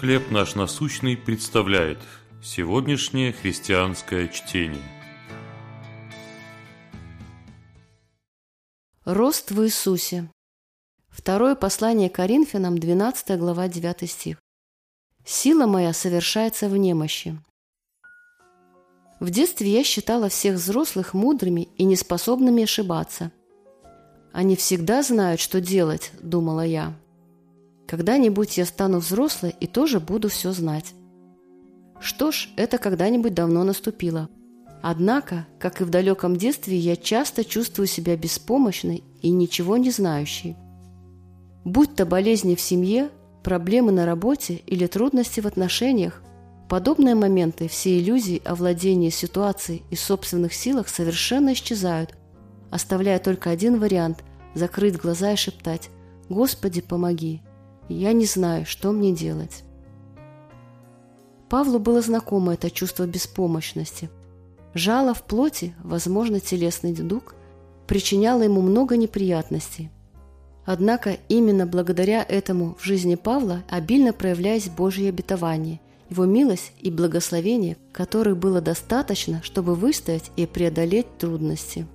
«Хлеб наш насущный» представляет сегодняшнее христианское чтение. Рост в Иисусе. Второе послание Коринфянам, 12 глава, 9 стих. «Сила моя совершается в немощи». В детстве я считала всех взрослых мудрыми и неспособными ошибаться. «Они всегда знают, что делать», – думала я. «Когда-нибудь я стану взрослой и тоже буду все знать». Что ж, это когда-нибудь давно наступило. Однако, как и в далеком детстве, я часто чувствую себя беспомощной и ничего не знающей. Будь то болезни в семье, проблемы на работе или трудности в отношениях, подобные моменты все иллюзии о владении ситуацией и собственных силах совершенно исчезают, оставляя только один вариант – закрыть глаза и шептать «Господи, помоги! Я не знаю, что мне делать». Павлу было знакомо это чувство беспомощности. Жало в плоти, возможно, телесный недуг, причиняло ему много неприятностей. Однако именно благодаря этому в жизни Павла обильно проявлялись Божьи обетования, его милость и благословение, которых было достаточно, чтобы выстоять и преодолеть трудности.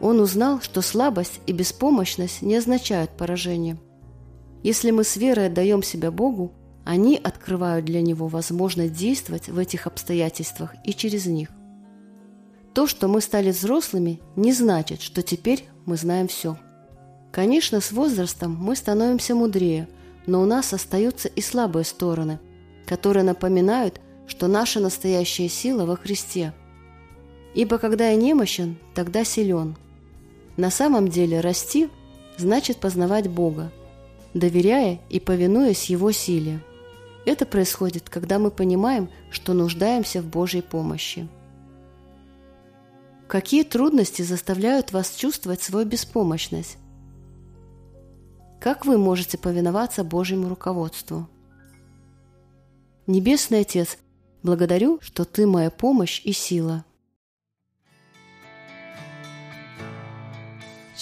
Он узнал, что слабость и беспомощность не означают поражение. Если мы с верой отдаем себя Богу, они открывают для него возможность действовать в этих обстоятельствах и через них. То, что мы стали взрослыми, не значит, что теперь мы знаем все. Конечно, с возрастом мы становимся мудрее, но у нас остаются и слабые стороны, которые напоминают, что наша настоящая сила во Христе. Ибо когда я немощен, тогда силен. На самом деле расти значит познавать Бога, доверяя и повинуясь Его силе. Это происходит, когда мы понимаем, что нуждаемся в Божьей помощи. Какие трудности заставляют вас чувствовать свою беспомощность? Как вы можете повиноваться Божьему руководству? Небесный Отец, благодарю, что Ты моя помощь и сила.